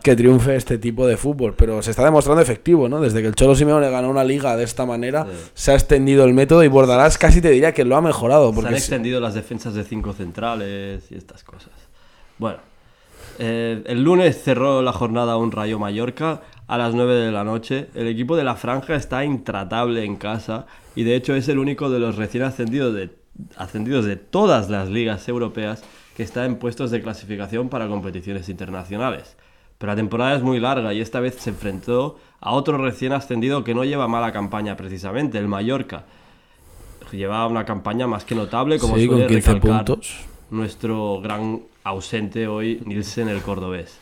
que triunfe este tipo de fútbol. Pero se está demostrando efectivo, ¿no? Desde que el Cholo Simeone ganó una liga de esta manera, se ha extendido el método y Bordalás casi te diría que lo ha mejorado. Porque se han extendido las defensas de cinco centrales y estas cosas. Bueno, eh, el lunes cerró la jornada un Rayo Mallorca a las 9 de la noche. El equipo de la franja está intratable en casa y de hecho es el único de los recién ascendidos de, ascendidos de todas las ligas europeas que está en puestos de clasificación para competiciones internacionales. Pero la temporada es muy larga y esta vez se enfrentó a otro recién ascendido que no lleva mala campaña precisamente, el Mallorca. Lleva una campaña más que notable, como sí, suele con 15 puntos. nuestro gran ausente hoy, Nielsen el cordobés.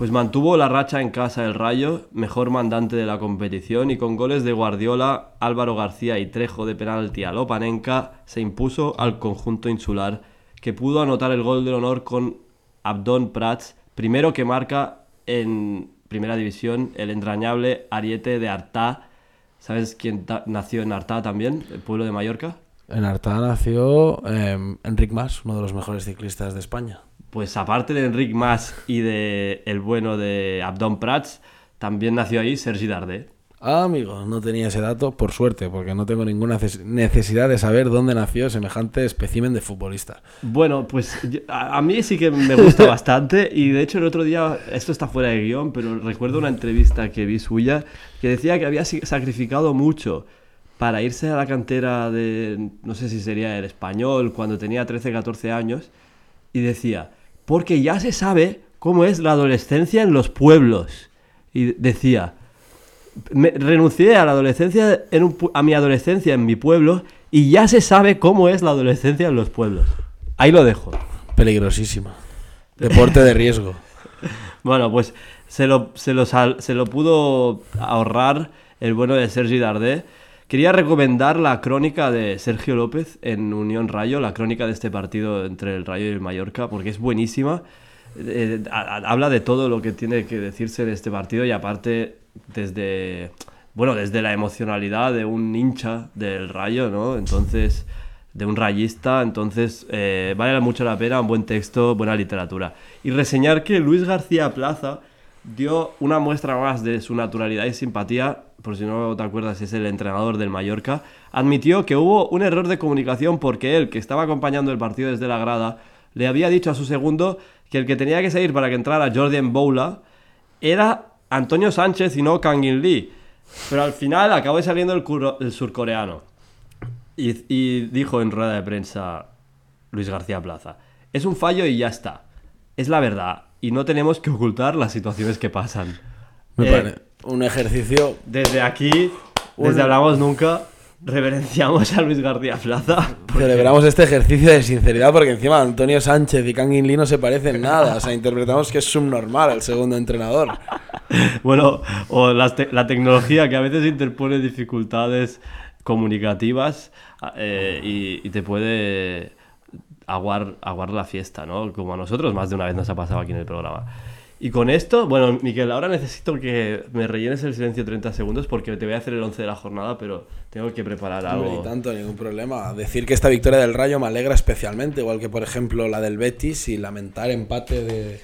Pues mantuvo la racha en casa el Rayo, mejor mandante de la competición, y con goles de Guardiola, Álvaro García y Trejo de penalti a Lopanenka, se impuso al conjunto insular, que pudo anotar el gol del honor con Abdón Prats, primero que marca en primera división el entrañable ariete de Artá ¿Sabes quién nació en Artá también, el pueblo de Mallorca? En Artá nació eh, Enric Mas, uno de los mejores ciclistas de España. Pues aparte de Enric Mas y de el bueno de Abdón Prats, también nació ahí Sergi Darder. Ah, amigo, no tenía ese dato, por suerte, porque no tengo ninguna ces- necesidad de saber dónde nació semejante espécimen de futbolista. Bueno, pues yo- a, a mí sí que me gusta bastante y de hecho el otro día, esto está fuera de guion, pero recuerdo una entrevista que vi suya que decía que había sacrificado mucho para irse a la cantera de, no sé si sería el español, cuando tenía 13, 14 años, y decía, porque ya se sabe cómo es la adolescencia en los pueblos. Y decía, me- renuncié a la adolescencia en un a mi adolescencia en mi pueblo y ya se sabe cómo es la adolescencia en los pueblos. Ahí lo dejo. Peligrosísima. Deporte de riesgo. Bueno, pues se lo, se lo, se lo pudo ahorrar el bueno de Sergi Dardé. Quería recomendar la crónica de Sergio López en Unión Rayo, la crónica de este partido entre el Rayo y el Mallorca, porque es buenísima. Eh, habla de todo lo que tiene que decirse en este partido y aparte desde, bueno, desde la emocionalidad de un hincha del Rayo, ¿no? Entonces, de un rayista, entonces eh, vale mucho la pena, un buen texto, buena literatura. Y reseñar que Luis García Plaza dio una muestra más de su naturalidad y simpatía, por si no te acuerdas, es el entrenador del Mallorca, admitió que hubo un error de comunicación porque él, que estaba acompañando el partido desde la grada, le había dicho a su segundo que el que tenía que salir para que entrara Jordan Boula era Antonio Sánchez y no Kangin Lee. Pero al final acabó saliendo el, curo- el surcoreano. Y dijo en rueda de prensa Luis García Plaza, es un fallo y ya está. Es la verdad. Y no tenemos que ocultar las situaciones que pasan. Me Eh, parece un ejercicio Desde aquí, desde Un- Hablamos Nunca, reverenciamos a Luis García Plaza. Celebramos este ejercicio de sinceridad porque encima Antonio Sánchez y Kangin Lee no se parecen nada. O sea, interpretamos que es subnormal el segundo entrenador. Bueno, o las te- la tecnología que a veces interpone dificultades comunicativas eh, y, y te puede aguar, aguar la fiesta, ¿no? Como a nosotros más de una vez nos ha pasado aquí en el programa. Y con esto, bueno, Miquel, ahora necesito que me rellenes el silencio 30 segundos porque te voy a hacer el 11 de la jornada, pero tengo que preparar algo. ni tanto, ningún problema. Decir que esta victoria del Rayo me alegra especialmente, igual que por ejemplo la del Betis y lamentar empate de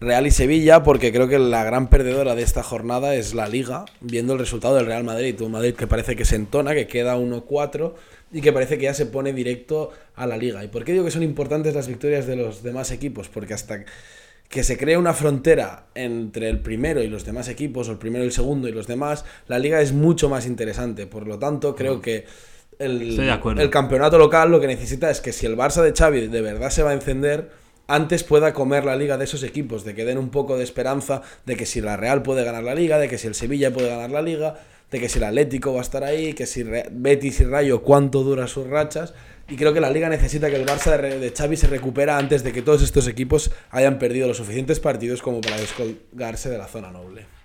Real y Sevilla, porque creo que la gran perdedora de esta jornada es la Liga, viendo el resultado del Real Madrid. Un Madrid que parece que se entona, que queda 1-4 y que parece que ya se pone directo a la Liga. ¿Y por qué digo que son importantes las victorias de los demás equipos? Porque hasta que se cree una frontera entre el primero y los demás equipos, o el primero y el segundo y los demás, la liga es mucho más interesante. Por lo tanto, creo que el, Estoy de acuerdo. el campeonato local lo que necesita es que si el Barça de Xavi de verdad se va a encender, antes pueda comer la liga de esos equipos, de que den un poco de esperanza de que si la Real puede ganar la liga, de que si el Sevilla puede ganar la liga, de que si el Atlético va a estar ahí, que si Betis y Rayo cuánto duran sus rachas. Y creo que la liga necesita que el Barça de, de Xavi se recupera antes de que todos estos equipos hayan perdido los suficientes partidos como para descolgarse de la zona noble.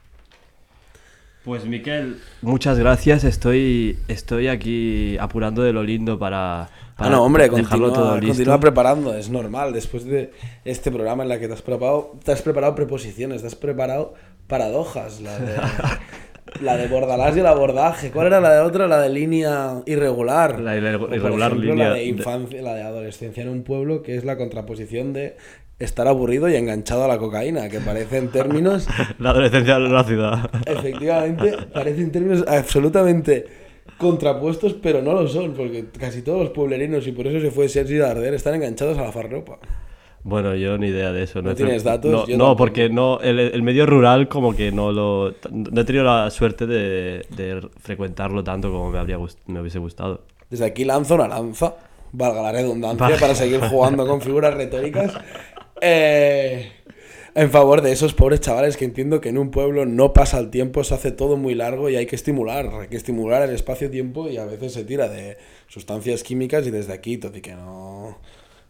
Pues Miquel, muchas gracias. Estoy, estoy aquí apurando de lo lindo para, Ah, para no, hombre, dejarlo continúa, todo listo. continúa preparando, es normal. Después de este programa en la que te has preparado, te has preparado preposiciones, te has preparado paradojas. La de, la de Bordalás y el abordaje. ¿Cuál era la de otra? La de línea irregular. La irre- irregular ejemplo, línea La de de- infancia, la de adolescencia en un pueblo, que es la contraposición de estar aburrido y enganchado a la cocaína, que parecen términos La adolescencia en la ciudad. Efectivamente, parecen términos absolutamente contrapuestos, pero no lo son, porque casi todos los pueblerinos, y por eso se fue Sergi Darder, están enganchados a la farropa. Bueno, yo ni idea de eso. ¿No he tienes datos? No, Yo no, porque no, el, el medio rural como que no lo... No he tenido la suerte de, de frecuentarlo tanto como me, habría me hubiese gustado. Desde aquí lanzo una lanza, valga la redundancia, para seguir jugando con figuras retóricas, eh, en favor de esos pobres chavales que entiendo que en un pueblo no pasa el tiempo, se hace todo muy largo y hay que estimular, hay que estimular el espacio-tiempo y a veces se tira de sustancias químicas y desde aquí, todo y que no...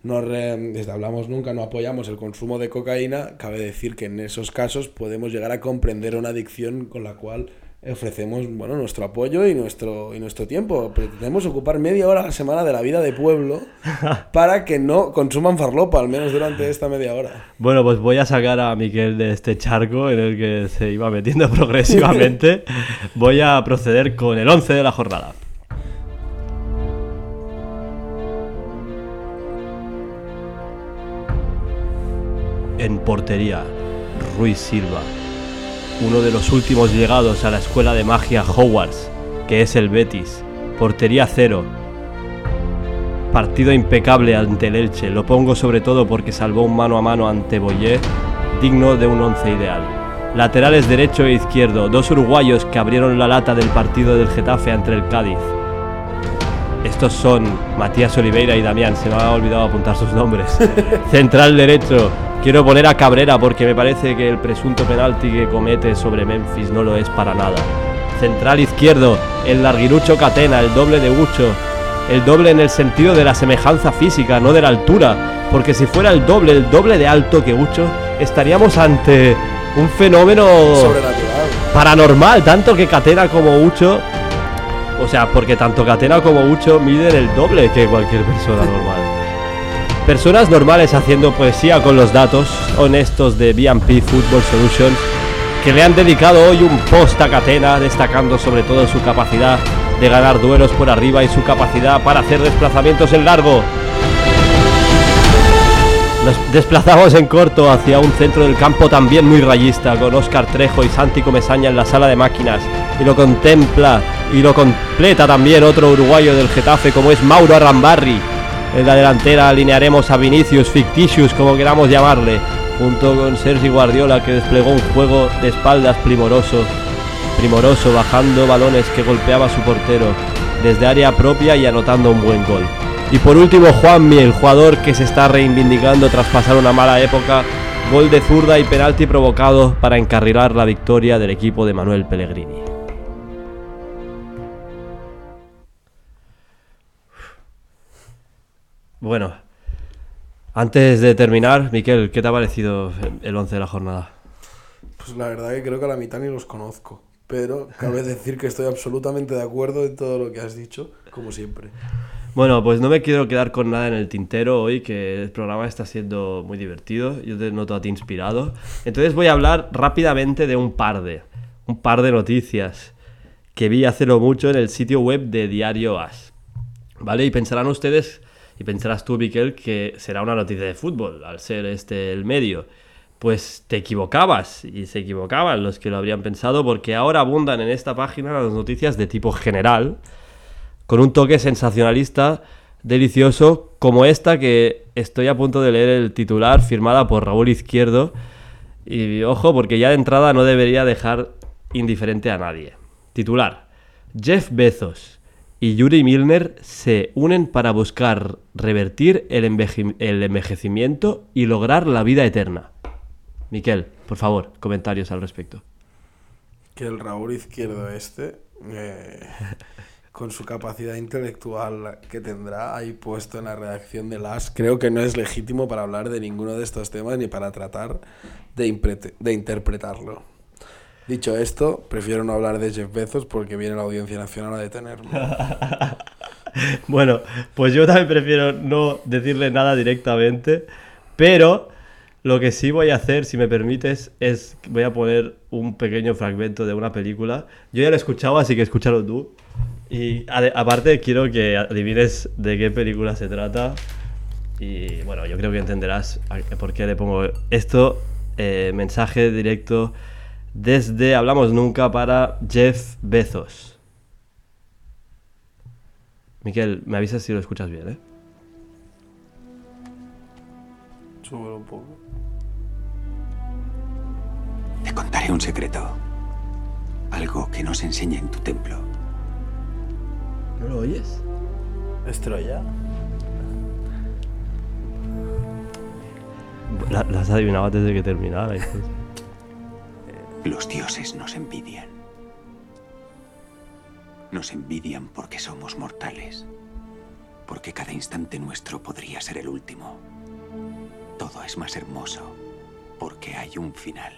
No desde Hablamos Nunca no apoyamos el consumo de cocaína, cabe decir que en esos casos podemos llegar a comprender una adicción con la cual ofrecemos bueno, nuestro apoyo y nuestro, y nuestro tiempo. Pretendemos ocupar media hora a la semana de la vida de pueblo para que no consuman farlopa, al menos durante esta media hora. Bueno, pues voy a sacar a Miquel de este charco en el que se iba metiendo progresivamente. voy a proceder con el 11 de la jornada. En portería, Ruiz Silva uno de los últimos llegados a la escuela de magia Hogwarts, que es el Betis. Portería cero. Partido impecable ante el Elche. Lo pongo sobre todo porque salvó un mano a mano ante Boyer, digno de un once ideal. Laterales derecho e izquierdo, dos uruguayos que abrieron la lata del partido del Getafe ante el Cádiz. Estos son Matías Oliveira y Damián, se me ha olvidado apuntar sus nombres. Central derecho, Quiero poner a Cabrera porque me parece que el presunto penalti que comete sobre Memphis no lo es para nada. Central izquierdo, el larguirucho Catena, el doble de Ucho. El doble en el sentido de la semejanza física, no de la altura. Porque si fuera el doble, el doble de alto que Ucho, estaríamos ante un fenómeno paranormal. Tanto que Catena como Ucho o sea, porque tanto Catena como Ucho miden el doble que cualquier persona normal. Personas normales haciendo poesía con los datos honestos de BMP Football Solutions que le han dedicado hoy un post a Catena destacando sobre todo su capacidad de ganar duelos por arriba y su capacidad para hacer desplazamientos en largo. Nos desplazamos en corto hacia un centro del campo también muy rayista, con Oscar Trejo y Santi Comesaña en la sala de máquinas. Y lo contempla y lo completa también otro uruguayo del Getafe como es Mauro Arrambarri, en la delantera alinearemos a Vinicius, Fictitious, como queramos llamarle, junto con Sergi Guardiola que desplegó un juego de espaldas primoroso, primoroso, bajando balones que golpeaba su portero desde área propia y anotando un buen gol. Y por último, Juanmi, el jugador que se está reivindicando tras pasar una mala época, gol de zurda y penalti provocado para encarrilar la victoria del equipo de Manuel Pellegrini. Bueno, antes de terminar, Miquel, ¿qué te ha parecido el 11 de la jornada? Pues la verdad que creo que a la mitad ni los conozco, pero cabe decir que estoy absolutamente de acuerdo en todo lo que has dicho, como siempre. Bueno, pues no me quiero quedar con nada en el tintero hoy, que el programa está siendo muy divertido. Yo te noto a ti inspirado. Entonces voy a hablar rápidamente de un par de, un par de noticias que vi hace no mucho en el sitio web de Diario As. ¿Vale? Y pensarán ustedes y pensarás tú, Miquel, que será una noticia de fútbol, al ser este el medio. Pues te equivocabas, y se equivocaban los que lo habrían pensado, porque ahora abundan en esta página las noticias de tipo general, con un toque sensacionalista delicioso, como esta que estoy a punto de leer el titular, firmada por Raúl Izquierdo. Y ojo, porque ya de entrada no debería dejar indiferente a nadie. Titular. Jeff Bezos, y Yuri Milner se unen para buscar revertir el, envejecimiento y lograr la vida eterna. Miquel, por favor, comentarios al respecto. Que el Raúl Izquierdo este, eh, con su capacidad intelectual que tendrá ahí puesto en la redacción de las, creo que no es legítimo para hablar de ninguno de estos temas ni para tratar de, de interpretarlo. Dicho esto, prefiero no hablar de Jeff Bezos porque viene la Audiencia Nacional a detenerme. bueno, pues yo también prefiero no decirle nada directamente, pero lo que sí voy a hacer, si me permites, es voy a poner un pequeño fragmento de una película. Yo ya lo he escuchado, así que escúchalo tú. Y aparte quiero que adivines de qué película se trata. Y bueno, yo creo que entenderás por qué le pongo esto. Eh, mensaje directo desde Hablamos Nunca para Jeff Bezos. Miquel, me avisas si lo escuchas bien, ¿eh? Súbelo un poco. Te contaré un secreto. Algo que no se enseña en tu templo. ¿No lo oyes? ¿Estrella? La, las adivinaba antes de que terminara. Los dioses nos envidian. Nos envidian porque somos mortales, porque cada instante nuestro podría ser el último. Todo es más hermoso porque hay un final.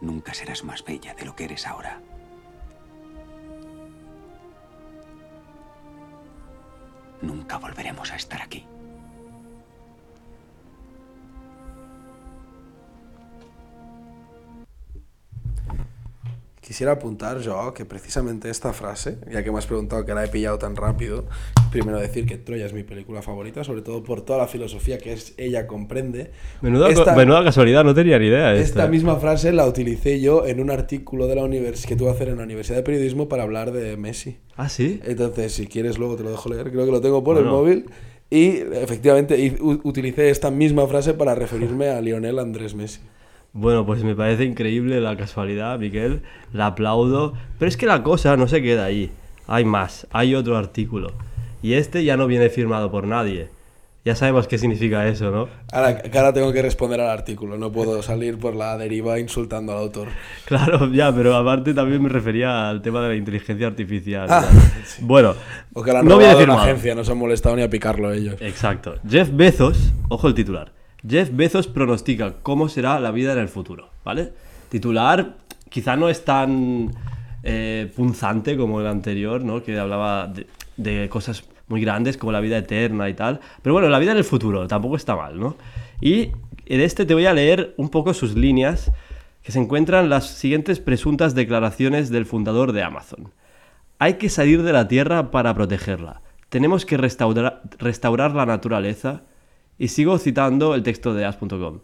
Nunca serás más bella de lo que eres ahora. Nunca volveremos a estar aquí. Quisiera apuntar yo que precisamente esta frase, ya que me has preguntado que la he pillado tan rápido, primero decir que Troya es mi película favorita, sobre todo por toda la filosofía que es, ella comprende. Menuda, Esta- menuda casualidad, no tenía ni idea. de Esta esto. misma frase la utilicé yo en un artículo de la univers que tuve que hacer en la Universidad de Periodismo para hablar de Messi. Ah, sí. Entonces, si quieres, luego te lo dejo leer. Creo que lo tengo por el Bueno. móvil. Y efectivamente utilicé esta misma frase para referirme a Lionel Andrés Messi. Bueno, pues me parece increíble la casualidad, Miquel. La aplaudo. Pero es que la cosa no se queda ahí. Hay más. Hay otro artículo. Y este ya no viene firmado por nadie. Ya sabemos qué significa eso, ¿no? Ahora, tengo que responder al artículo. No puedo salir por la deriva insultando al autor. Claro, ya, pero aparte también me refería al tema de la inteligencia artificial. Ah, Bueno, O que la han no viene firmado. agencia, no se han molestado ni a picarlo ellos. Exacto. Jeff Bezos, ojo el titular. Jeff Bezos pronostica cómo será la vida en el futuro, ¿vale? Titular quizá no es tan eh, punzante como el anterior, ¿no? Que hablaba de, cosas muy grandes como la vida eterna y tal. Pero bueno, la vida en el futuro tampoco está mal, ¿no? Y en este te voy a leer un poco sus líneas que se encuentran las siguientes presuntas declaraciones del fundador de Amazon. Hay que salir de la Tierra para protegerla. Tenemos que restaurar la naturaleza. Y sigo citando el texto de as.com.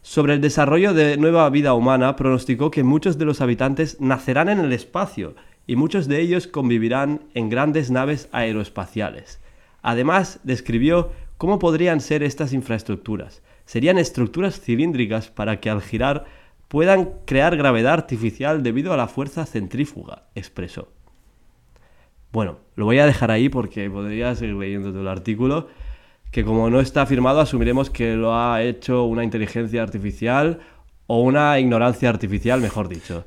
Sobre el desarrollo de nueva vida humana, pronosticó que muchos de los habitantes nacerán en el espacio y muchos de ellos convivirán en grandes naves aeroespaciales. Además, describió cómo podrían ser estas infraestructuras. Serían estructuras cilíndricas para que al girar puedan crear gravedad artificial debido a la fuerza centrífuga, expresó. Bueno, lo voy a dejar ahí porque podría seguir leyendo todo el artículo, que como no está firmado asumiremos que lo ha hecho una inteligencia artificial o una ignorancia artificial, mejor dicho.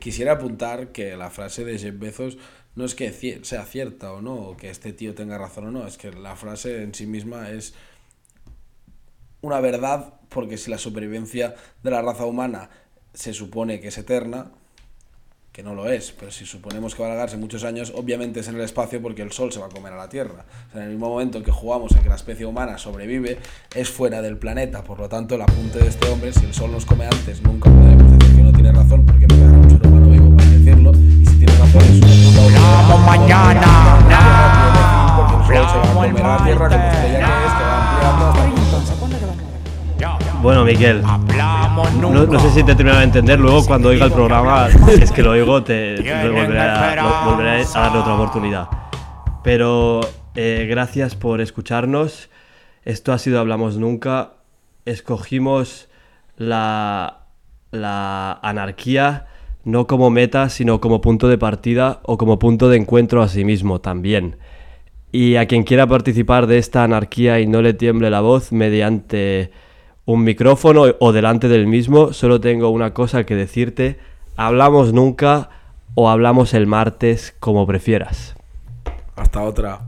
Quisiera apuntar que la frase de Jeff Bezos no es que sea cierta o no, o que este tío tenga razón o no, es que la frase en sí misma es una verdad, porque si la supervivencia de la raza humana se supone que es eterna, que no lo es, pero si suponemos que va a alargarse muchos años, obviamente es en el espacio porque el Sol se va a comer a la Tierra. O sea, en el mismo momento en que jugamos en que la especie humana sobrevive, es fuera del planeta. Por lo tanto, el apunte de este hombre, si el Sol nos come antes, nunca podremos decir que no tiene razón porque no quedará un ser humano vivo para decirlo. Y si tiene razón, es una puta mañana. Fin porque el Sol se va a Hablamos el comer a la Tierra como martes. estrella que es, que va ampliando hasta que Ya. Bueno, Miguel, No, nunca. no sé si te terminaba de entender, luego cuando oiga el programa, es que lo oigo, te, volveré, a, volveré a darle otra oportunidad. Pero eh, gracias por escucharnos. Esto ha sido Hablamos Nunca. Escogimos la, la anarquía no como meta, sino como punto de partida o como punto de encuentro a sí mismo también. Y a quien quiera participar de esta anarquía y no le tiemble la voz mediante un micrófono o delante del mismo, solo tengo una cosa que decirte. Hablamos nunca o hablamos el martes como prefieras. Hasta otra.